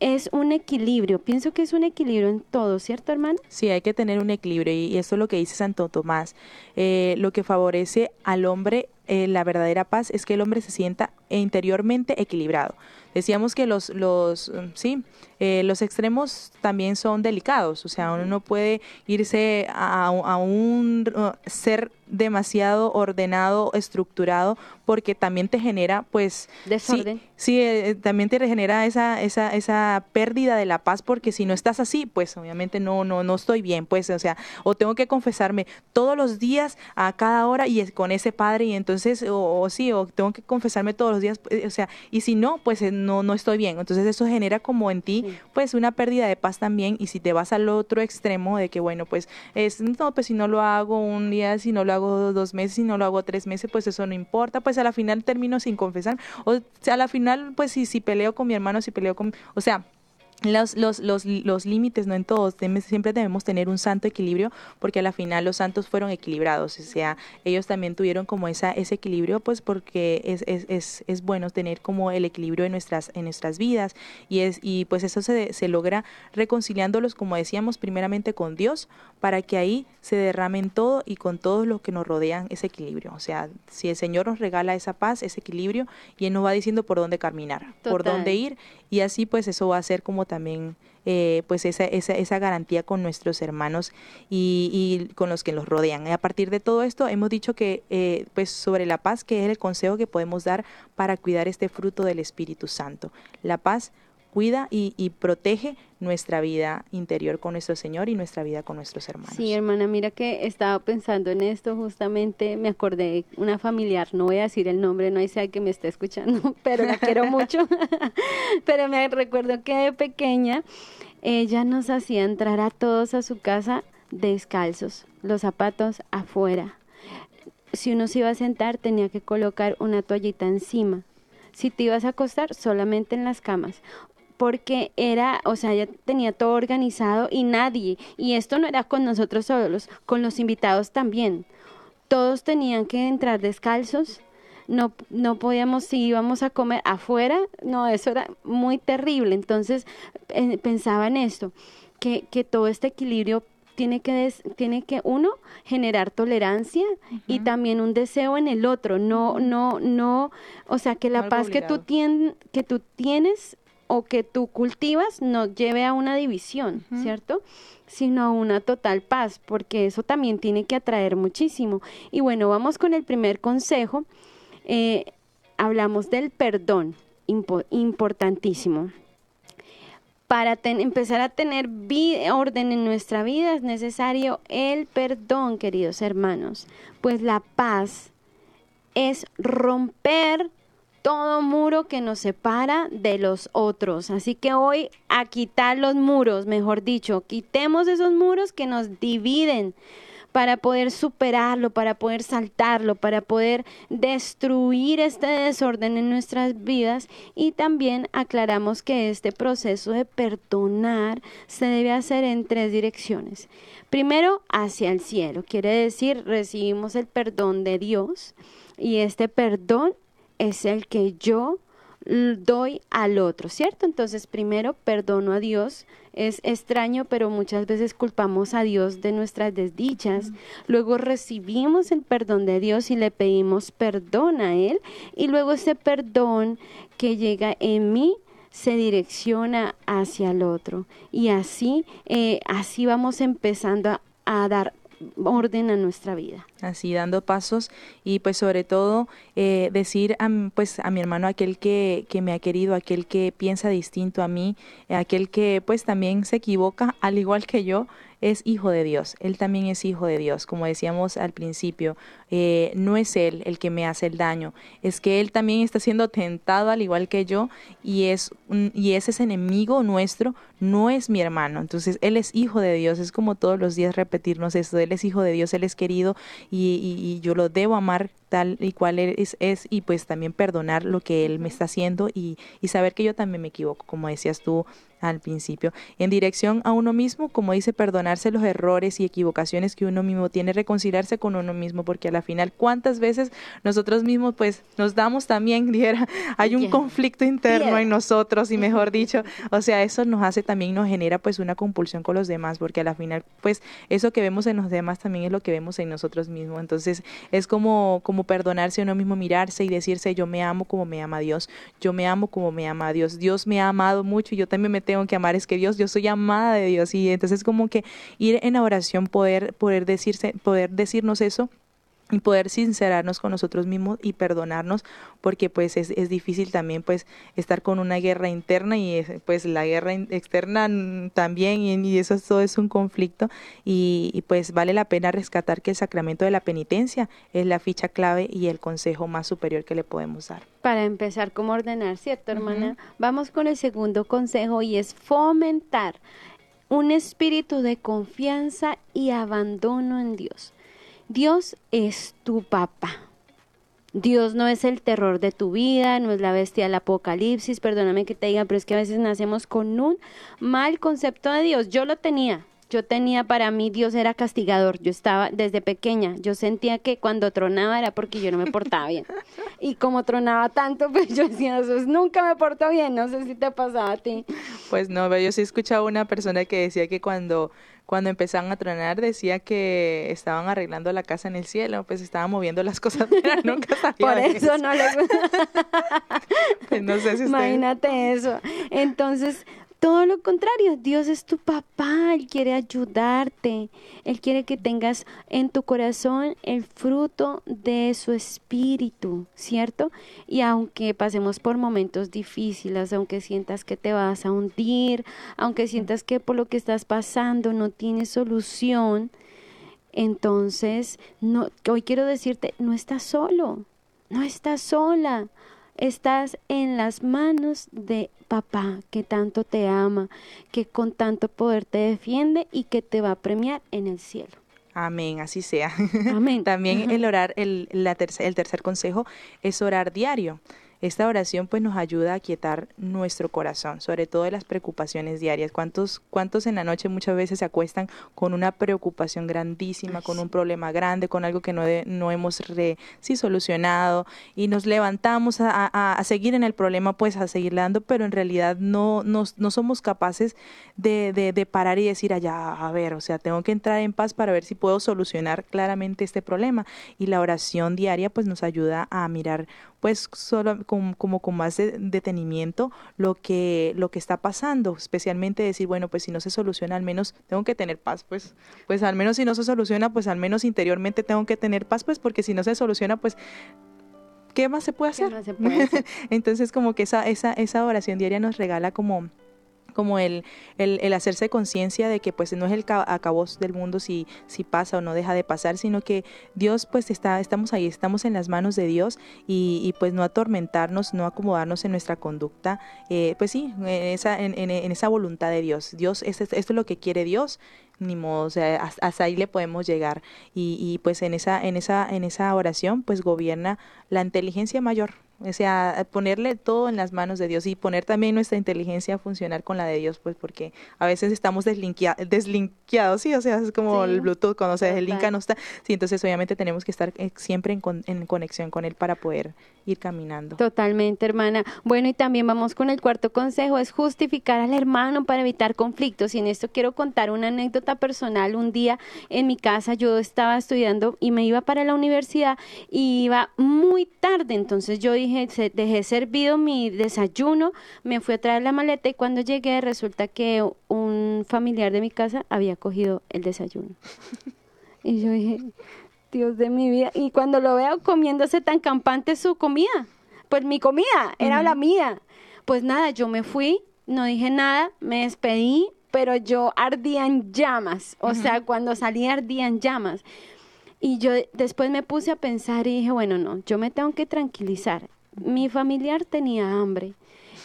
es un equilibrio. Pienso que es un equilibrio en todo, ¿cierto, hermano? Sí, hay que tener un equilibrio y, eso es lo que dice Santo Tomás. Eh, lo que favorece al hombre eh, la verdadera paz es que el hombre se sienta interiormente equilibrado. Decíamos que los, los, sí, eh, los extremos también son delicados, o sea, uno no puede irse a, a un uh, ser demasiado ordenado, estructurado, porque también te genera, pues, desorden. Sí, eh, también te genera esa, esa, esa pérdida de la paz, porque si no estás así, pues, obviamente no, no, no estoy bien, pues, o sea, o tengo que confesarme todos los días a cada hora y con ese padre y entonces, o, sí, o tengo que confesarme todos los días, pues, o sea, y si no, pues no, no estoy bien. Entonces eso genera como en ti, pues, una pérdida de paz también, y si te vas al otro extremo de que, bueno, pues, es, no, pues si no lo hago un día, si no lo hago dos meses y no lo hago tres meses, pues eso no importa, pues a la final termino sin confesar. O sea, a la final, pues si, si peleo con mi hermano, si peleo con... O sea, los, los, los, los límites, no en todos, siempre debemos tener un santo equilibrio porque a la final los santos fueron equilibrados, o sea, ellos también tuvieron como esa, ese equilibrio, pues porque es, es, es, es bueno tener como el equilibrio en nuestras, en nuestras vidas y, es, y pues eso se, se logra reconciliándolos, como decíamos, primeramente con Dios, para que ahí se derramen todo y con todos los que nos rodean ese equilibrio, o sea, si el Señor nos regala esa paz, ese equilibrio, y Él nos va diciendo por dónde caminar, por dónde ir, y así pues eso va a ser como también eh, pues esa, esa, esa, garantía con nuestros hermanos y, y, con los que los rodean. a partir de todo esto hemos dicho que eh, pues sobre la paz, que es el consejo que podemos dar para cuidar este fruto del Espíritu Santo. La paz cuida y, protege nuestra vida interior con nuestro Señor y nuestra vida con nuestros hermanos. Sí, hermana, mira que estaba pensando en esto justamente, me acordé una familiar, no voy a decir el nombre, no hay sea que me esté escuchando, pero la quiero mucho, pero me recuerdo que de pequeña ella nos hacía entrar a todos a su casa descalzos, los zapatos afuera. Si uno se iba a sentar, tenía que colocar una toallita encima. Si te ibas a acostar, solamente en las camas porque era, o sea, ya tenía todo organizado y nadie, y esto no era con nosotros solos, con los invitados también. Todos tenían que entrar descalzos, no, no podíamos, si íbamos a comer afuera, no, eso era muy terrible. Entonces eh, pensaba en esto, que, que todo este equilibrio tiene que, tiene que uno generar tolerancia y también un deseo en el otro, no, no, no, o sea, que la paz que tú, tien, que tú tienes o que tú cultivas no lleve a una división, ¿cierto? Sino a una total paz, porque eso también tiene que atraer muchísimo. Y bueno, vamos con el primer consejo. Eh, hablamos del perdón, importantísimo. Para empezar a tener orden en nuestra vida es necesario el perdón, queridos hermanos, pues la paz es romper todo muro que nos separa de los otros. Así que hoy a quitar los muros, mejor dicho, quitemos esos muros que nos dividen para poder superarlo, para poder saltarlo, para poder destruir este desorden en nuestras vidas y también aclaramos que este proceso de perdonar se debe hacer en tres direcciones. Primero, hacia el cielo, quiere decir recibimos el perdón de Dios y este perdón es el que yo doy al otro, ¿cierto? Entonces, primero perdono a Dios. Es extraño, pero muchas veces culpamos a Dios de nuestras desdichas. Luego recibimos el perdón de Dios y le pedimos perdón a Él. Y luego ese perdón que llega en mí se direcciona hacia el otro. Y así, eh, así vamos empezando a, a dar orden a nuestra vida. Así, dando pasos y pues sobre todo eh, decir a, pues, a mi hermano, aquel que, que me ha querido, aquel que piensa distinto a mí, aquel que pues también se equivoca al igual que yo, es hijo de Dios, Él también es hijo de Dios, como decíamos al principio, eh, no es Él el que me hace el daño, es que Él también está siendo tentado al igual que yo y es, y ese es enemigo nuestro, no es mi hermano, entonces Él es hijo de Dios, es como todos los días repetirnos esto, Él es hijo de Dios, Él es querido y, y, yo lo debo amar tal y cual es, es, y pues también perdonar lo que Él me está haciendo y, y saber que yo también me equivoco, como decías tú al principio. En dirección a uno mismo, como dice, perdonarse los errores y equivocaciones que uno mismo tiene, reconciliarse con uno mismo, porque a la final, ¿cuántas veces nosotros mismos pues nos damos también, dijera, hay un conflicto interno en nosotros y mejor dicho, o sea, eso nos hace también, nos genera pues una compulsión con los demás, porque a la final pues eso que vemos en los demás también es lo que vemos en nosotros mismos. Entonces es como, como perdonarse a uno mismo, mirarse y decirse, yo me amo como me ama Dios, yo me amo como me ama Dios, Dios me ha amado mucho y yo también me tengo que amar, es que Dios, yo soy amada de Dios. Y entonces como que ir en oración, poder, poder, decirse, poder decirnos eso y poder sincerarnos con nosotros mismos y perdonarnos porque pues es, es, difícil también pues estar con una guerra interna y pues la guerra externa también y, eso todo es un conflicto y, y, pues vale la pena rescatar que el sacramento de la penitencia es la ficha clave y el consejo más superior que le podemos dar para empezar, ¿cómo ordenar? ¿Cierto, hermana? Vamos con el segundo consejo y es fomentar un espíritu de confianza y abandono en Dios. Dios es tu papá. Dios no es el terror de tu vida, no es la bestia del apocalipsis, perdóname que te diga, pero es que a veces nacemos con un mal concepto de Dios. Yo lo tenía, yo tenía para mí Dios era castigador. Yo estaba desde pequeña, yo sentía que cuando tronaba era porque yo no me portaba bien. Y como tronaba tanto, pues yo decía, eso nunca me porto bien. No sé si te pasaba a ti. Pues no, yo sí escuchaba una persona que decía que cuando cuando empezaban a tronar decía que estaban arreglando la casa en el cielo, pues estaban moviendo las cosas, pero nunca sabía Por eso, no le pues no sé si Imagínate eso. Entonces, todo lo contrario, Dios es tu papá, Él quiere ayudarte, Él quiere que tengas en tu corazón el fruto de su espíritu, ¿cierto? Y aunque pasemos por momentos difíciles, aunque sientas que te vas a hundir, aunque sientas que por lo que estás pasando no tienes solución, entonces no, hoy quiero decirte, no estás solo, no estás sola estás en las manos de papá que tanto te ama, que con tanto poder te defiende y que te va a premiar en el cielo. Amén, así sea. Amén. También el orar, el, la tercer, el tercer consejo es orar diario. Esta oración pues nos ayuda a quietar nuestro corazón, sobre todo de las preocupaciones diarias. ¿Cuántos, ¿Cuántos en la noche muchas veces se acuestan con una preocupación grandísima, con un problema grande, con algo que no, no hemos re, sí, solucionado y nos levantamos a, a, a, seguir en el problema, pues a seguir dando, pero en realidad no, no, no somos capaces de, de, de parar y decir allá, a ver, o sea, tengo que entrar en paz para ver si puedo solucionar claramente este problema. Y la oración diaria pues nos ayuda a mirar pues solo como, como con más de, detenimiento lo que, lo que está pasando, especialmente decir, bueno, pues si no se soluciona, al menos tengo que tener paz, pues, pues al menos si no se soluciona, pues al menos interiormente tengo que tener paz, pues porque si no se soluciona, pues ¿qué más se puede hacer? Se puede hacer? Entonces como que esa, esa, esa oración diaria nos regala como como el, el, el hacerse conciencia de que pues no es el acabos del mundo si, si pasa o no deja de pasar, sino que Dios pues está, estamos ahí, estamos en las manos de Dios y, y pues no atormentarnos, no acomodarnos en nuestra conducta, eh, pues sí, en esa, en, en, esa voluntad de Dios. Dios, esto, esto es lo que quiere Dios, ni modo, hasta, hasta ahí le podemos llegar y, y pues en esa, en esa, en esa oración pues gobierna la inteligencia mayor, o sea, ponerle todo en las manos de Dios y poner también nuestra inteligencia a funcionar con la de Dios, pues porque a veces estamos deslinquea, deslinqueados, sí, o sea, es como sí, el Bluetooth, cuando se deslinca no está, sí, entonces obviamente tenemos que estar siempre en, con, en conexión con Él para poder ir caminando. Totalmente, hermana. Bueno, y también vamos con el cuarto consejo, es justificar al hermano para evitar conflictos. Y en esto quiero contar una anécdota personal. Un día en mi casa yo estaba estudiando y me iba para la universidad y iba muy tarde, entonces yo dije, dejé servido mi desayuno, me fui a traer la maleta y cuando llegué resulta que un familiar de mi casa había cogido el desayuno. y yo dije, Dios de mi vida. Y cuando lo veo comiéndose tan campante su comida, pues mi comida era uh -huh. la mía. Pues nada, yo me fui, no dije nada, me despedí, pero yo ardía en llamas. O uh -huh. sea, cuando salí ardía en llamas. Y yo después me puse a pensar y dije, bueno, no, yo me tengo que tranquilizar. Mi familiar tenía hambre.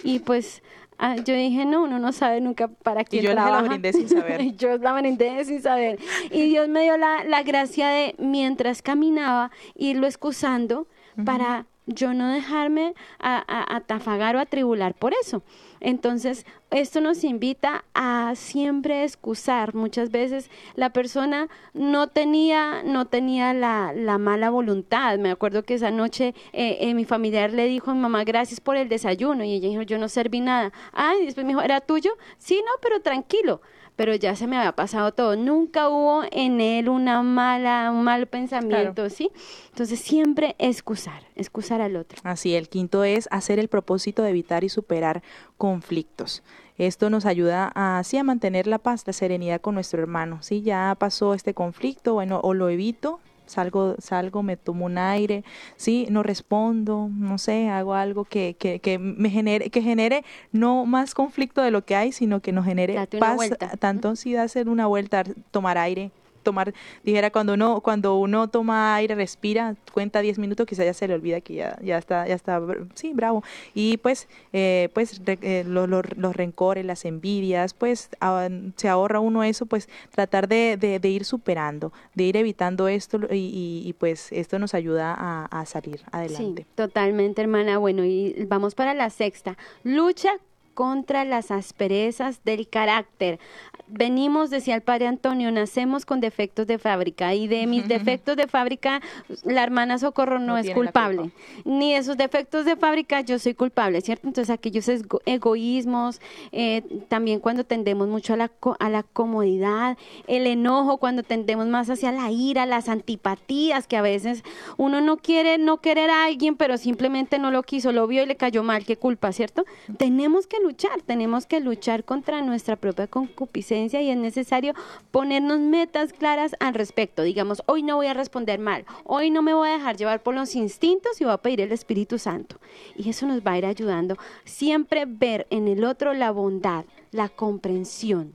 Y pues Ah, yo dije, no, uno no sabe nunca para quién y yo trabaja. la brindé sin saber. yo la brindé sin saber. Y Dios me dio la, la gracia de, mientras caminaba, irlo excusando uh -huh. para yo no dejarme a, a, atafagar o atribular por eso. Entonces, esto nos invita a siempre excusar. Muchas veces la persona no tenía, no tenía la, la mala voluntad. Me acuerdo que esa noche eh, eh, mi familiar le dijo a mi mamá, gracias por el desayuno. Y ella dijo, yo no serví nada. Ay, y después me dijo, ¿era tuyo? Sí, no, pero tranquilo pero ya se me había pasado todo. Nunca hubo en él una mala, un mal pensamiento, claro. ¿sí? Entonces siempre excusar, excusar al otro. Así, el quinto es hacer el propósito de evitar y superar conflictos. Esto nos ayuda a, así a mantener la paz, la serenidad con nuestro hermano. Si ¿sí? ya pasó este conflicto, bueno, o lo evito, salgo, salgo, me tomo un aire, sí, no respondo, no sé, hago algo que, que, que me genere, que genere no más conflicto de lo que hay, sino que nos genere paz, tanto si hacer una vuelta, tomar aire, tomar, dijera cuando uno, cuando uno toma aire, respira, cuenta 10 minutos, quizá ya se le olvida que ya, ya está, ya está, sí, bravo. Y pues, eh, pues re, eh, lo, lo, los rencores, las envidias, pues a, se ahorra uno eso, pues tratar de, de, de, ir superando, de ir evitando esto y, y, y pues esto nos ayuda a, a salir adelante. Sí, totalmente, hermana. Bueno, y vamos para la sexta. Lucha contra las asperezas del carácter. Venimos, decía el padre Antonio, nacemos con defectos de fábrica y de mis defectos de fábrica la hermana Socorro no, no es culpable. Ni de sus defectos de fábrica yo soy culpable, ¿cierto? Entonces aquellos egoísmos, eh, también cuando tendemos mucho a la, a la comodidad, el enojo, cuando tendemos más hacia la ira, las antipatías, que a veces uno no quiere no querer a alguien, pero simplemente no lo quiso, lo vio y le cayó mal, qué culpa, ¿cierto? Tenemos que luchar, tenemos que luchar contra nuestra propia concupiscencia y es necesario ponernos metas claras al respecto. Digamos, hoy no voy a responder mal, hoy no me voy a dejar llevar por los instintos y voy a pedir el Espíritu Santo. Y eso nos va a ir ayudando. Siempre ver en el otro la bondad, la comprensión.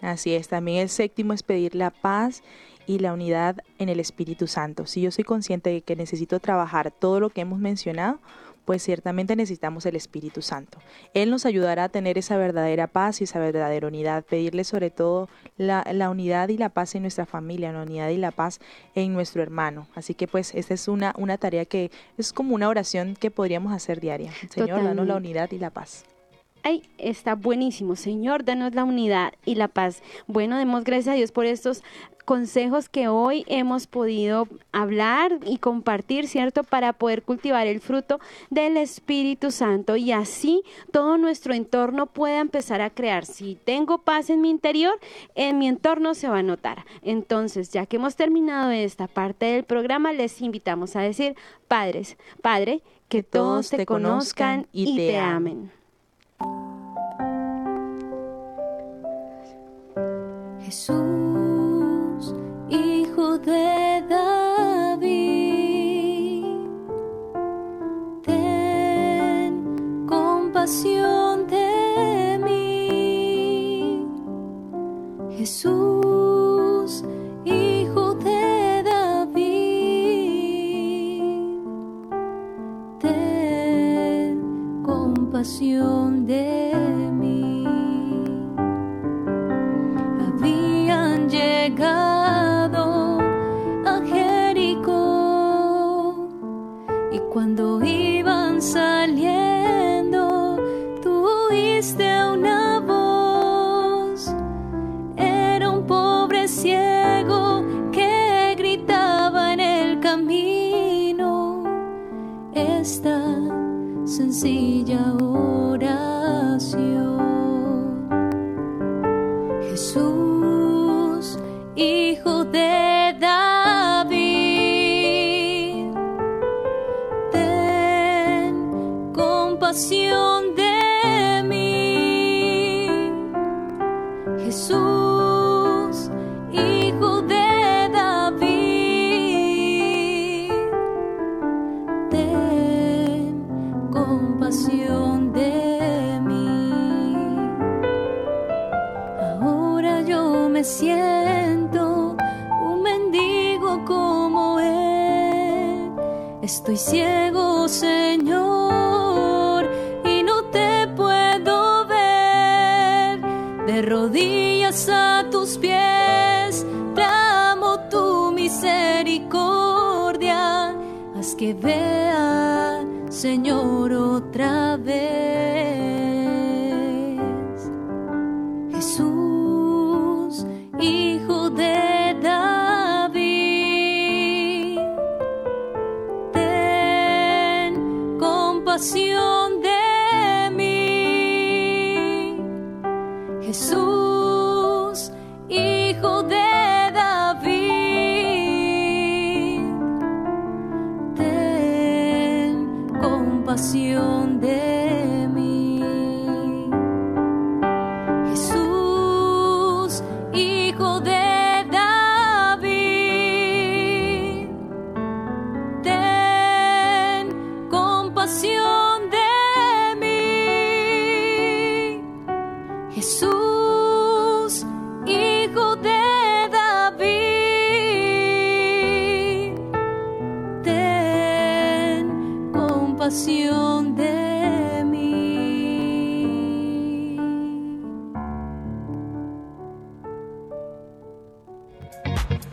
Así es, también el séptimo es pedir la paz y la unidad en el Espíritu Santo. Si yo soy consciente de que necesito trabajar todo lo que hemos mencionado, pues ciertamente necesitamos el Espíritu Santo. Él nos ayudará a tener esa verdadera paz y esa verdadera unidad, pedirle sobre todo la, la unidad y la paz en nuestra familia, la unidad y la paz en nuestro hermano. Así que pues esta es una, una tarea que es como una oración que podríamos hacer diaria. Señor, danos la unidad y la paz. Ay, está buenísimo. Señor, danos la unidad y la paz. Bueno, demos gracias a Dios por estos consejos que hoy hemos podido hablar y compartir, ¿cierto? Para poder cultivar el fruto del Espíritu Santo y así todo nuestro entorno pueda empezar a crear. Si tengo paz en mi interior, en mi entorno se va a notar. Entonces, ya que hemos terminado esta parte del programa, les invitamos a decir, padres, Padre, que todos te conozcan y te amen. Jesús, hijo de David, ten compasión compasión de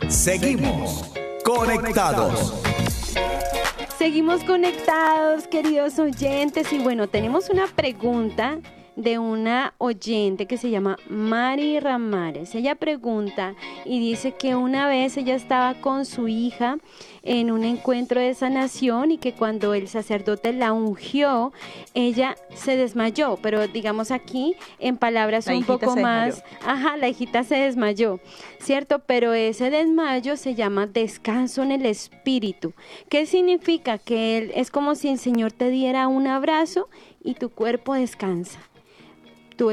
Seguimos conectados. Seguimos conectados, queridos oyentes. Y bueno, tenemos una pregunta de una oyente que se llama Mari Ramares. Ella pregunta y dice que una vez ella estaba con su hija en un encuentro de sanación y que cuando el sacerdote la ungió, ella se desmayó, pero digamos aquí en palabras La un poco más, ajá, la hijita se desmayó, ¿cierto? Pero ese desmayo se llama descanso en el espíritu. ¿Qué significa? Que él, es como si el Señor te diera un abrazo y tu cuerpo descansa. Tu,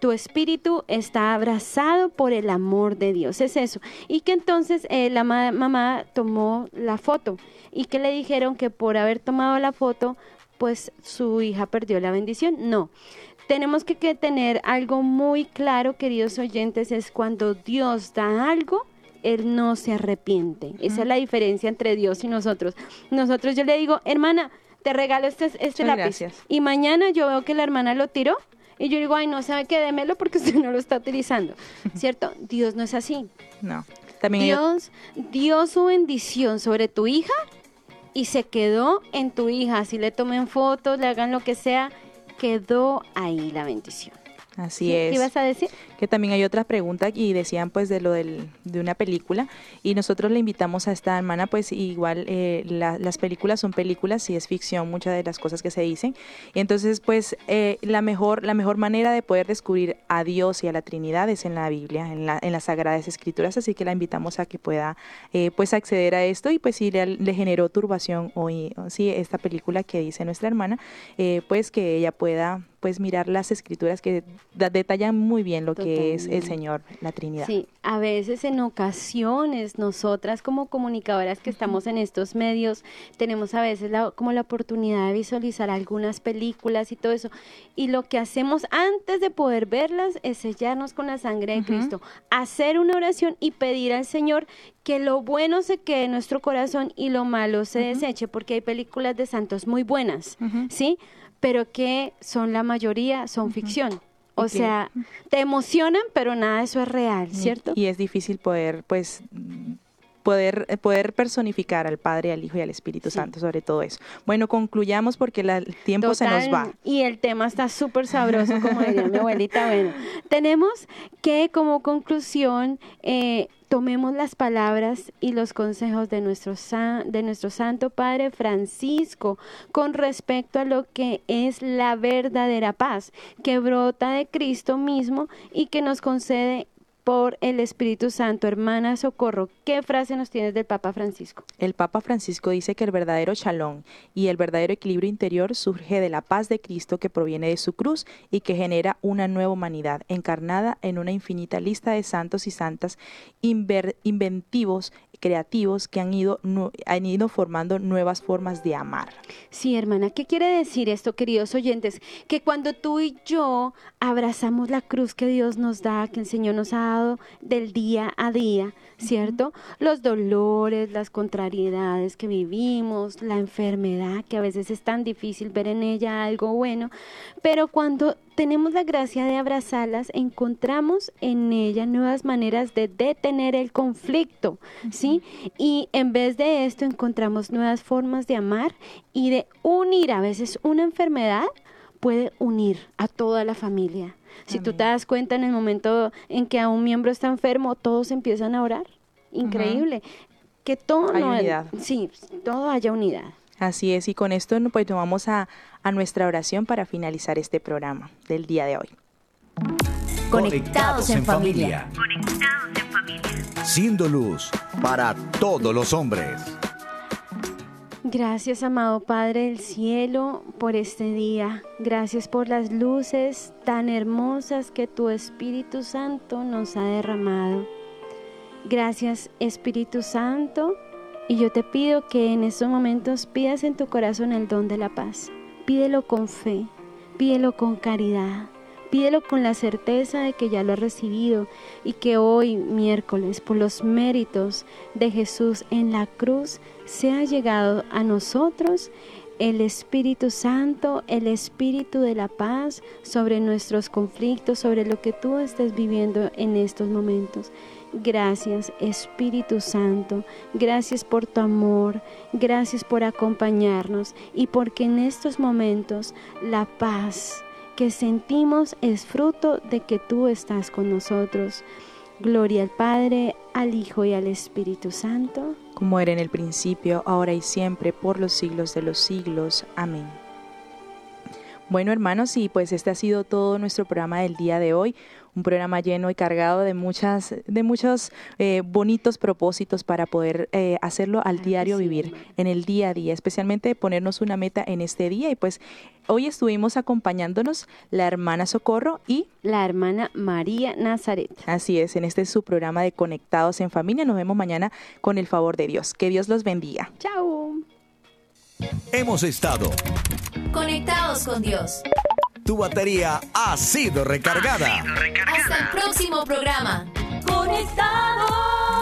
tu espíritu está abrazado por el amor de Dios, es eso. Y que entonces eh, la ma- mamá tomó la foto y que le dijeron que por haber tomado la foto, pues su hija perdió la bendición. No, tenemos que, que tener algo muy claro, queridos oyentes, es cuando Dios da algo, Él no se arrepiente. Esa es la diferencia entre Dios y nosotros. Nosotros yo le digo, hermana, te regalo este, este lápiz. gracias. Y mañana yo veo que la hermana lo tiró y yo digo, ay, no sabe qué, démelo porque usted no lo está utilizando, ¿cierto? Dios no es así. No. También Dios dio su bendición sobre tu hija y se quedó en tu hija. Si le tomen fotos, le hagan lo que sea, quedó ahí la bendición. Así ¿Sí? es. ¿Qué ibas a decir? Que también hay otra pregunta y decían pues de lo del, de una película. Y nosotros le invitamos a esta hermana pues igual eh, la- las películas son películas y es ficción muchas de las cosas que se dicen. Y entonces pues eh, la mejor la mejor manera de poder descubrir a Dios y a la Trinidad es en la Biblia en, la, en las sagradas escrituras. Así que la invitamos a que pueda eh, pues acceder a esto y pues si le, le generó turbación hoy sí esta película que dice nuestra hermana eh, pues que ella pueda pues mirar las escrituras que detallan muy bien lo que es el. Señor, la Trinidad. Sí, a veces en ocasiones nosotras como comunicadoras que estamos en estos medios tenemos a veces la- como la oportunidad de visualizar algunas películas y todo eso. Y lo que hacemos antes de poder verlas es sellarnos con la sangre de. Cristo, hacer una oración y pedir al Señor que lo bueno se quede en nuestro corazón y lo malo se deseche, porque hay películas de santos muy buenas. ¿sí? Pero que son la mayoría, son ficción. O sea, te emocionan, pero nada de eso es real, Y- ¿cierto? Y, es difícil poder, pues, mm, poder, eh, poder personificar al Padre, al Hijo y al Espíritu Sí. Santo sobre todo eso. Bueno, concluyamos porque la- el tiempo se nos va. Y el tema está súper sabroso, como diría mi abuelita. Bueno, tenemos que como conclusión eh, tomemos las palabras y los consejos de nuestro, de nuestro Santo Padre Francisco con respecto a lo que es la verdadera paz que brota de Cristo mismo y que nos concede por el Espíritu Santo. Hermana Socorro, ¿qué frase nos tienes del Papa Francisco? El Papa Francisco dice que el verdadero shalom y el verdadero equilibrio interior surge de la paz de Cristo que proviene de su cruz y que genera una nueva humanidad encarnada en una infinita lista de santos y santas inventivos, creativos que han ido, han ido formando nuevas formas de amar. Sí, hermana, ¿qué quiere decir esto, queridos oyentes? Que cuando tú y yo abrazamos la cruz que Dios nos da, que el Señor nos ha dado del día a día, ¿cierto? Los dolores, las contrariedades que vivimos, la enfermedad, que a veces es tan difícil ver en ella algo bueno, pero cuando tenemos la gracia de abrazarlas, encontramos en ella nuevas maneras de detener el conflicto, ¿sí? Y en vez de esto encontramos nuevas formas de amar y de unir. A veces una enfermedad puede unir a toda la familia. Si tú te das cuenta en el momento en que a un miembro está enfermo, todos empiezan a orar. Increíble. Que todo Hay no- unidad. sí, todo haya unidad. Así es, y con esto pues nos vamos a, a nuestra oración para finalizar este programa del día de hoy. Conectados en familia. Siendo luz para todos los hombres. Gracias, amado Padre del Cielo, por este día. Gracias por las luces tan hermosas que tu Espíritu Santo nos ha derramado. Gracias, Espíritu Santo. Y yo te pido que en estos momentos pidas en tu corazón el don de la paz. Pídelo con fe, pídelo con caridad, pídelo con la certeza de que ya lo has recibido y que hoy, miércoles, por los méritos de Jesús en la cruz, se ha llegado a nosotros el Espíritu Santo, el Espíritu de la paz sobre nuestros conflictos, sobre lo que tú estés viviendo en estos momentos. Gracias Espíritu Santo, gracias por tu amor, gracias por acompañarnos y porque en estos momentos la paz que sentimos es fruto de que tú estás con nosotros. Gloria al Padre, al Hijo y al Espíritu Santo. como era en el principio, ahora y siempre, por los siglos de los siglos. Amén. Bueno, hermanos, y pues este ha sido todo nuestro programa del día de hoy, un programa lleno y cargado de muchas, de muchos eh, bonitos propósitos para poder eh, hacerlo al diario sí, vivir, en el día a día, especialmente ponernos una meta en este día. Y pues hoy estuvimos acompañándonos la hermana Socorro y La hermana María Nazaret. así es, en este su programa de Conectados en Familia. Nos vemos mañana con el favor de Dios. Que Dios los bendiga. Chao. Hemos estado. Conectados con Dios. Tu batería ha sido recargada. Hasta el próximo programa. Conectados.